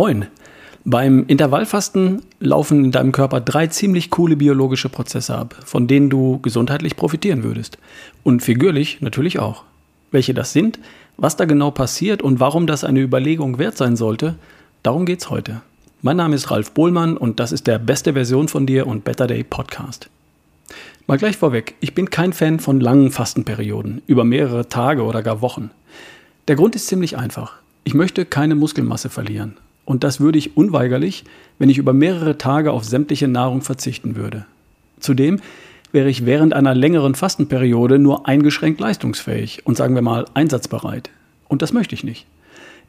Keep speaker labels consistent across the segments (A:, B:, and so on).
A: Moin. Beim Intervallfasten laufen in deinem Körper drei ziemlich coole biologische Prozesse ab, von denen du gesundheitlich profitieren würdest. Und figürlich natürlich auch. Welche das sind, was da genau passiert und warum das eine Überlegung wert sein sollte, darum geht's heute. Mein Name ist Ralf Bohlmann und das ist der beste Version von dir und Better Day Podcast. Mal gleich vorweg, ich bin kein Fan von langen Fastenperioden, über mehrere Tage oder gar Wochen. Der Grund ist ziemlich einfach. Ich möchte keine Muskelmasse verlieren. Und das würde ich unweigerlich, wenn ich über mehrere Tage auf sämtliche Nahrung verzichten würde. Zudem wäre ich während einer längeren Fastenperiode nur eingeschränkt leistungsfähig und sagen wir mal einsatzbereit. Und das möchte ich nicht.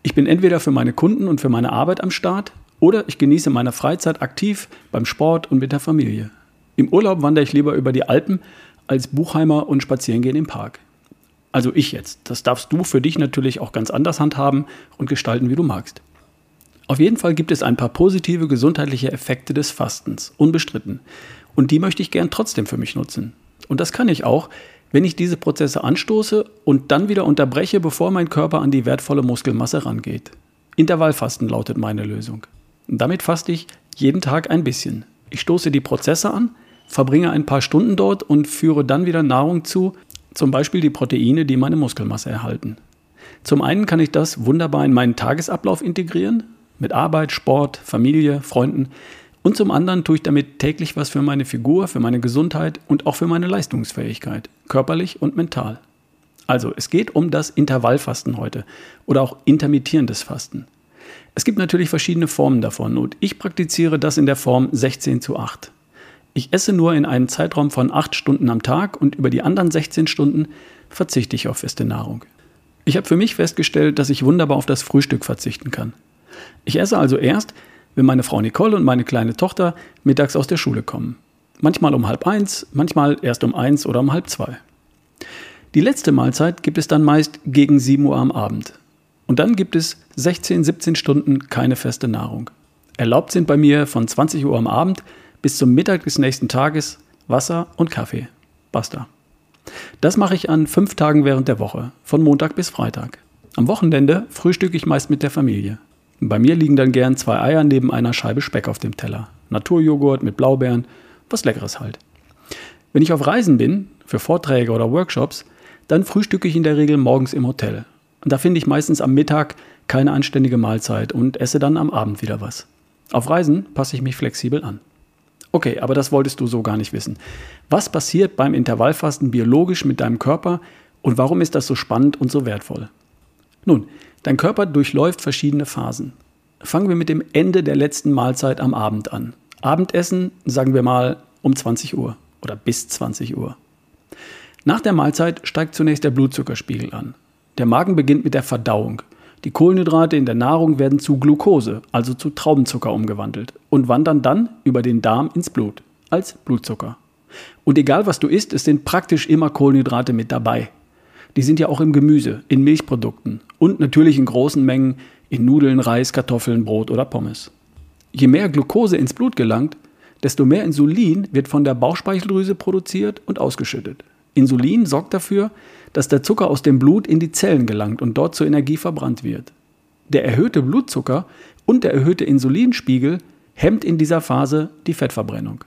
A: Ich bin entweder für meine Kunden und für meine Arbeit am Start oder ich genieße meine Freizeit aktiv beim Sport und mit der Familie. Im Urlaub wandere ich lieber über die Alpen als Buchheimer und spazieren gehen im Park. Also ich jetzt. Das darfst du für dich natürlich auch ganz anders handhaben und gestalten, wie du magst. Auf jeden Fall gibt es ein paar positive gesundheitliche Effekte des Fastens, unbestritten. Und die möchte ich gern trotzdem für mich nutzen. Und das kann ich auch, wenn ich diese Prozesse anstoße und dann wieder unterbreche, bevor mein Körper an die wertvolle Muskelmasse rangeht. Intervallfasten lautet meine Lösung. Und damit faste ich jeden Tag ein bisschen. Ich stoße die Prozesse an, verbringe ein paar Stunden dort und führe dann wieder Nahrung zu, zum Beispiel die Proteine, die meine Muskelmasse erhalten. Zum einen kann ich das wunderbar in meinen Tagesablauf integrieren, mit Arbeit, Sport, Familie, Freunden. Und zum anderen tue ich damit täglich was für meine Figur, für meine Gesundheit und auch für meine Leistungsfähigkeit, körperlich und mental. Also, es geht um das Intervallfasten heute oder auch intermittierendes Fasten. Es gibt natürlich verschiedene Formen davon und ich praktiziere das in der Form 16 zu 8. Ich esse nur in einem Zeitraum von 8 Stunden am Tag und über die anderen 16 Stunden verzichte ich auf feste Nahrung. Ich habe für mich festgestellt, dass ich wunderbar auf das Frühstück verzichten kann. Ich esse also erst, wenn meine Frau Nicole und meine kleine Tochter mittags aus der Schule kommen. Manchmal um halb eins, manchmal erst um eins oder um halb zwei. Die letzte Mahlzeit gibt es dann meist gegen 7 Uhr am Abend. Und dann gibt es 16, 17 Stunden keine feste Nahrung. Erlaubt sind bei mir von 20 Uhr am Abend bis zum Mittag des nächsten Tages Wasser und Kaffee. Basta. Das mache ich an fünf Tagen während der Woche, von Montag bis Freitag. Am Wochenende frühstücke ich meist mit der Familie. Bei mir liegen dann gern zwei Eier neben einer Scheibe Speck auf dem Teller. Naturjoghurt mit Blaubeeren, was Leckeres halt. Wenn ich auf Reisen bin, für Vorträge oder Workshops, dann frühstücke ich in der Regel morgens im Hotel. Und da finde ich meistens am Mittag keine anständige Mahlzeit und esse dann am Abend wieder was. Auf Reisen passe ich mich flexibel an. Okay, aber das wolltest du so gar nicht wissen. Was passiert beim Intervallfasten biologisch mit deinem Körper und warum ist das so spannend und so wertvoll? Nun, Dein Körper durchläuft verschiedene Phasen. Fangen wir mit dem Ende der letzten Mahlzeit am Abend an. Abendessen, sagen wir mal, um 20 Uhr oder bis 20 Uhr. Nach der Mahlzeit steigt zunächst der Blutzuckerspiegel an. Der Magen beginnt mit der Verdauung. Die Kohlenhydrate in der Nahrung werden zu Glucose, also zu Traubenzucker umgewandelt und wandern dann über den Darm ins Blut als Blutzucker. Und egal was du isst, es sind praktisch immer Kohlenhydrate mit dabei die sind ja auch im Gemüse, in Milchprodukten und natürlich in großen Mengen in Nudeln, Reis, Kartoffeln, Brot oder Pommes. Je mehr Glucose ins Blut gelangt, desto mehr Insulin wird von der Bauchspeicheldrüse produziert und ausgeschüttet. Insulin sorgt dafür, dass der Zucker aus dem Blut in die Zellen gelangt und dort zur Energie verbrannt wird. Der erhöhte Blutzucker und der erhöhte Insulinspiegel hemmt in dieser Phase die Fettverbrennung.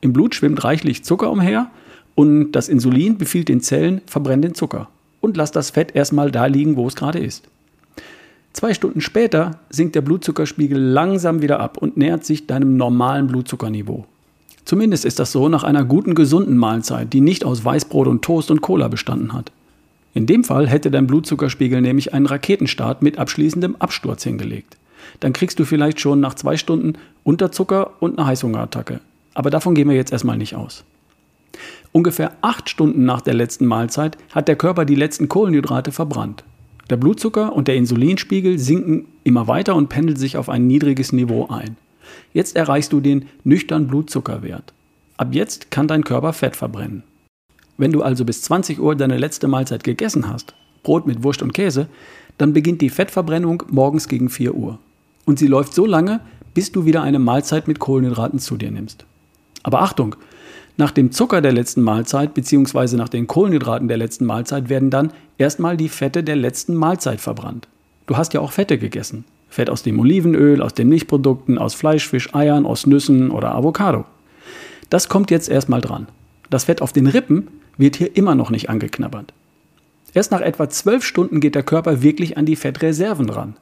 A: Im Blut schwimmt reichlich Zucker umher und das Insulin befiehlt den Zellen, verbrennt den Zucker und lass das Fett erstmal da liegen, wo es gerade ist. Zwei Stunden später sinkt der Blutzuckerspiegel langsam wieder ab und nähert sich deinem normalen Blutzuckerniveau. Zumindest ist das so nach einer guten, gesunden Mahlzeit, die nicht aus Weißbrot und Toast und Cola bestanden hat. In dem Fall hätte dein Blutzuckerspiegel nämlich einen Raketenstart mit abschließendem Absturz hingelegt. Dann kriegst du vielleicht schon nach zwei Stunden Unterzucker und eine Heißhungerattacke. Aber davon gehen wir jetzt erstmal nicht aus. Ungefähr acht Stunden nach der letzten Mahlzeit hat der Körper die letzten Kohlenhydrate verbrannt. Der Blutzucker und der Insulinspiegel sinken immer weiter und pendeln sich auf ein niedriges Niveau ein. Jetzt erreichst du den nüchternen Blutzuckerwert. Ab jetzt kann dein Körper Fett verbrennen. Wenn du also bis 20 Uhr deine letzte Mahlzeit gegessen hast, Brot mit Wurst und Käse, dann beginnt die Fettverbrennung morgens gegen 4 Uhr. Und sie läuft so lange, bis du wieder eine Mahlzeit mit Kohlenhydraten zu dir nimmst. Aber Achtung, nach dem Zucker der letzten Mahlzeit bzw. nach den Kohlenhydraten der letzten Mahlzeit werden dann erstmal die Fette der letzten Mahlzeit verbrannt. Du hast ja auch Fette gegessen. Fett aus dem Olivenöl, aus den Milchprodukten, aus Fleisch, Fisch, Eiern, aus Nüssen oder Avocado. Das kommt jetzt erstmal dran. Das Fett auf den Rippen wird hier immer noch nicht angeknabbert. Erst nach etwa zwölf Stunden geht der Körper wirklich an die Fettreserven ran.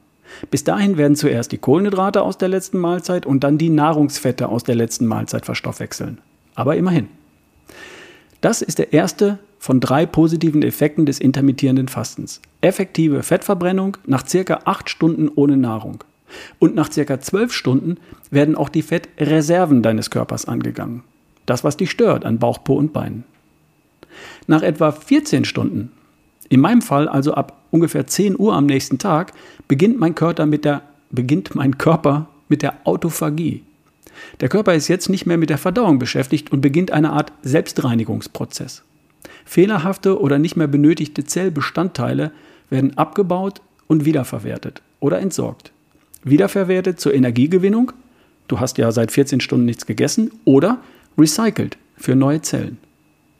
A: Bis dahin werden zuerst die Kohlenhydrate aus der letzten Mahlzeit und dann die Nahrungsfette aus der letzten Mahlzeit verstoffwechseln. Aber immerhin. Das ist der erste von drei positiven Effekten des intermittierenden Fastens. Effektive Fettverbrennung nach circa acht Stunden ohne Nahrung. Und nach circa zwölf Stunden werden auch die Fettreserven deines Körpers angegangen. Das, was dich stört an Bauch, Po und Beinen. Nach etwa 14 Stunden, in meinem Fall also ab ungefähr 10 Uhr am nächsten Tag, beginnt mein Körper mit der, beginnt mein Körper mit der Autophagie. Der Körper ist jetzt nicht mehr mit der Verdauung beschäftigt und beginnt eine Art Selbstreinigungsprozess. Fehlerhafte oder nicht mehr benötigte Zellbestandteile werden abgebaut und wiederverwertet oder entsorgt. Wiederverwertet zur Energiegewinnung, du hast ja seit 14 Stunden nichts gegessen, oder recycelt für neue Zellen.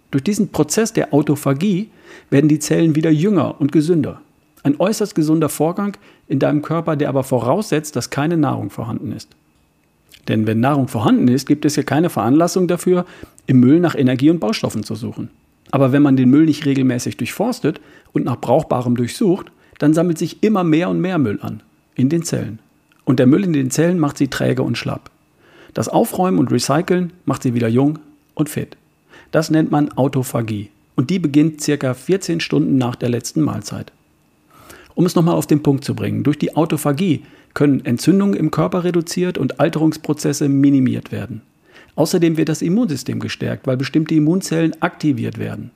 A: Durch diesen Prozess der Autophagie werden die Zellen wieder jünger und gesünder. Ein äußerst gesunder Vorgang in deinem Körper, der aber voraussetzt, dass keine Nahrung vorhanden ist. Denn wenn Nahrung vorhanden ist, gibt es ja keine Veranlassung dafür, im Müll nach Energie und Baustoffen zu suchen. Aber wenn man den Müll nicht regelmäßig durchforstet und nach Brauchbarem durchsucht, dann sammelt sich immer mehr und mehr Müll an in den Zellen. Und der Müll in den Zellen macht sie träge und schlapp. Das Aufräumen und Recyceln macht sie wieder jung und fit. Das nennt man Autophagie. Und die beginnt circa 14 Stunden nach der letzten Mahlzeit. Um es nochmal auf den Punkt zu bringen, durch die Autophagie können Entzündungen im Körper reduziert und Alterungsprozesse minimiert werden. Außerdem wird das Immunsystem gestärkt, weil bestimmte Immunzellen aktiviert werden.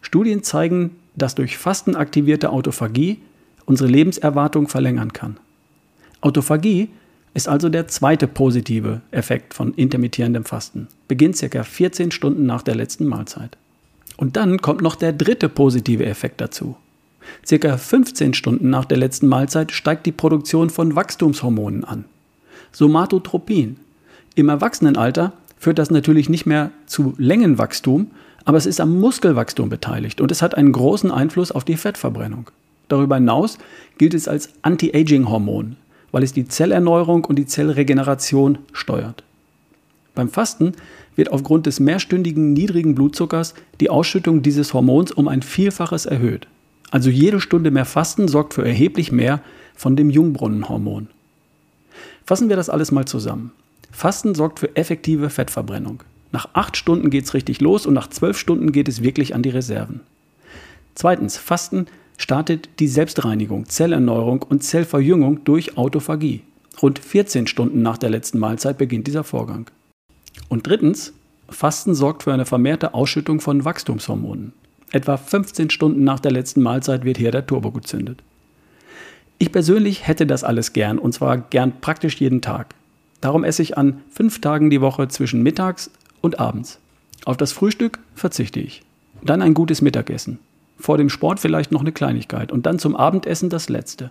A: Studien zeigen, dass durch Fasten aktivierte Autophagie unsere Lebenserwartung verlängern kann. Autophagie ist also der zweite positive Effekt von intermittierendem Fasten. Beginnt ca. 14 Stunden nach der letzten Mahlzeit. Und dann kommt noch der dritte positive Effekt dazu. Circa 15 Stunden nach der letzten Mahlzeit steigt die Produktion von Wachstumshormonen an. Somatotropin. Im Erwachsenenalter führt das natürlich nicht mehr zu Längenwachstum, aber es ist am Muskelwachstum beteiligt und es hat einen großen Einfluss auf die Fettverbrennung. Darüber hinaus gilt es als Anti-Aging-Hormon, weil es die Zellerneuerung und die Zellregeneration steuert. Beim Fasten wird aufgrund des mehrstündigen niedrigen Blutzuckers die Ausschüttung dieses Hormons um ein Vielfaches erhöht. Also jede Stunde mehr Fasten sorgt für erheblich mehr von dem Jungbrunnenhormon. Fassen wir das alles mal zusammen. Fasten sorgt für effektive Fettverbrennung. Nach acht Stunden geht es richtig los und nach zwölf Stunden geht es wirklich an die Reserven. Zweitens, Fasten startet die Selbstreinigung, Zellerneuerung und Zellverjüngung durch Autophagie. Rund 14 Stunden nach der letzten Mahlzeit beginnt dieser Vorgang. Und drittens, Fasten sorgt für eine vermehrte Ausschüttung von Wachstumshormonen. Etwa 15 Stunden nach der letzten Mahlzeit wird hier der Turbo gezündet. Ich persönlich hätte das alles gern und zwar gern praktisch jeden Tag. Darum esse ich an fünf Tagen die Woche zwischen mittags und abends. Auf das Frühstück verzichte ich. Dann ein gutes Mittagessen. Vor dem Sport vielleicht noch eine Kleinigkeit und dann zum Abendessen das letzte.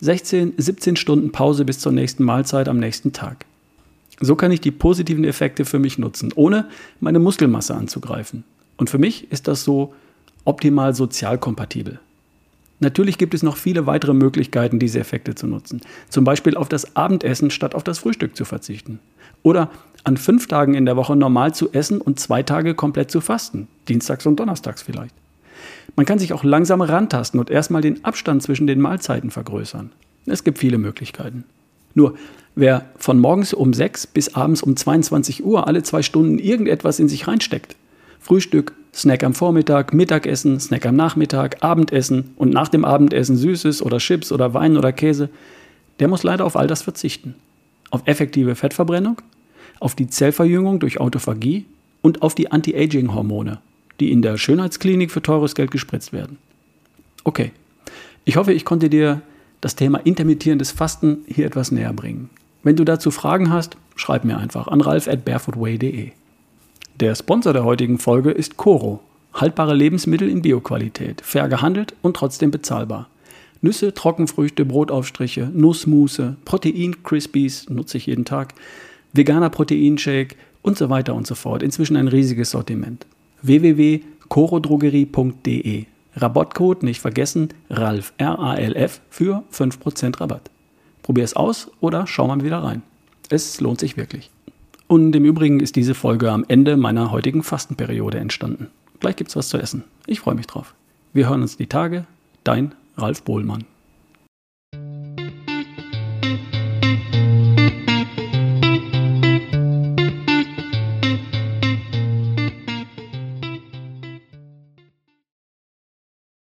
A: 16, 17 Stunden Pause bis zur nächsten Mahlzeit am nächsten Tag. So kann ich die positiven Effekte für mich nutzen, ohne meine Muskelmasse anzugreifen. Und für mich ist das so optimal sozial kompatibel. Natürlich gibt es noch viele weitere Möglichkeiten, diese Effekte zu nutzen. Zum Beispiel auf das Abendessen statt auf das Frühstück zu verzichten. Oder an fünf Tagen in der Woche normal zu essen und zwei Tage komplett zu fasten. Dienstags und Donnerstags vielleicht. Man kann sich auch langsam rantasten und erstmal den Abstand zwischen den Mahlzeiten vergrößern. Es gibt viele Möglichkeiten. Nur, wer von morgens um 6 bis abends um 22 Uhr alle zwei Stunden irgendetwas in sich reinsteckt, Frühstück, Snack am Vormittag, Mittagessen, Snack am Nachmittag, Abendessen und nach dem Abendessen Süßes oder Chips oder Wein oder Käse, der muss leider auf all das verzichten. Auf effektive Fettverbrennung, auf die Zellverjüngung durch Autophagie und auf die Anti-Aging-Hormone, die in der Schönheitsklinik für teures Geld gespritzt werden. Okay, ich hoffe, ich konnte dir das Thema intermittierendes Fasten hier etwas näher bringen. Wenn du dazu Fragen hast, schreib mir einfach an ralf at barefootway.de. Der Sponsor der heutigen Folge ist Coro. Haltbare Lebensmittel in Bioqualität, fair gehandelt und trotzdem bezahlbar. Nüsse, Trockenfrüchte, Brotaufstriche, Nussmusse, Protein-Crispies nutze ich jeden Tag, veganer Proteinshake und so weiter und so fort. Inzwischen ein riesiges Sortiment. www.corodrogerie.de Rabattcode nicht vergessen, RALF, R-A-L-F für 5% Rabatt. Probier es aus oder schau mal wieder rein. Es lohnt sich wirklich. Und im Übrigen ist diese Folge am Ende meiner heutigen Fastenperiode entstanden. Gleich gibt's was zu essen. Ich freue mich drauf. Wir hören uns die Tage. Dein Ralf Bohlmann.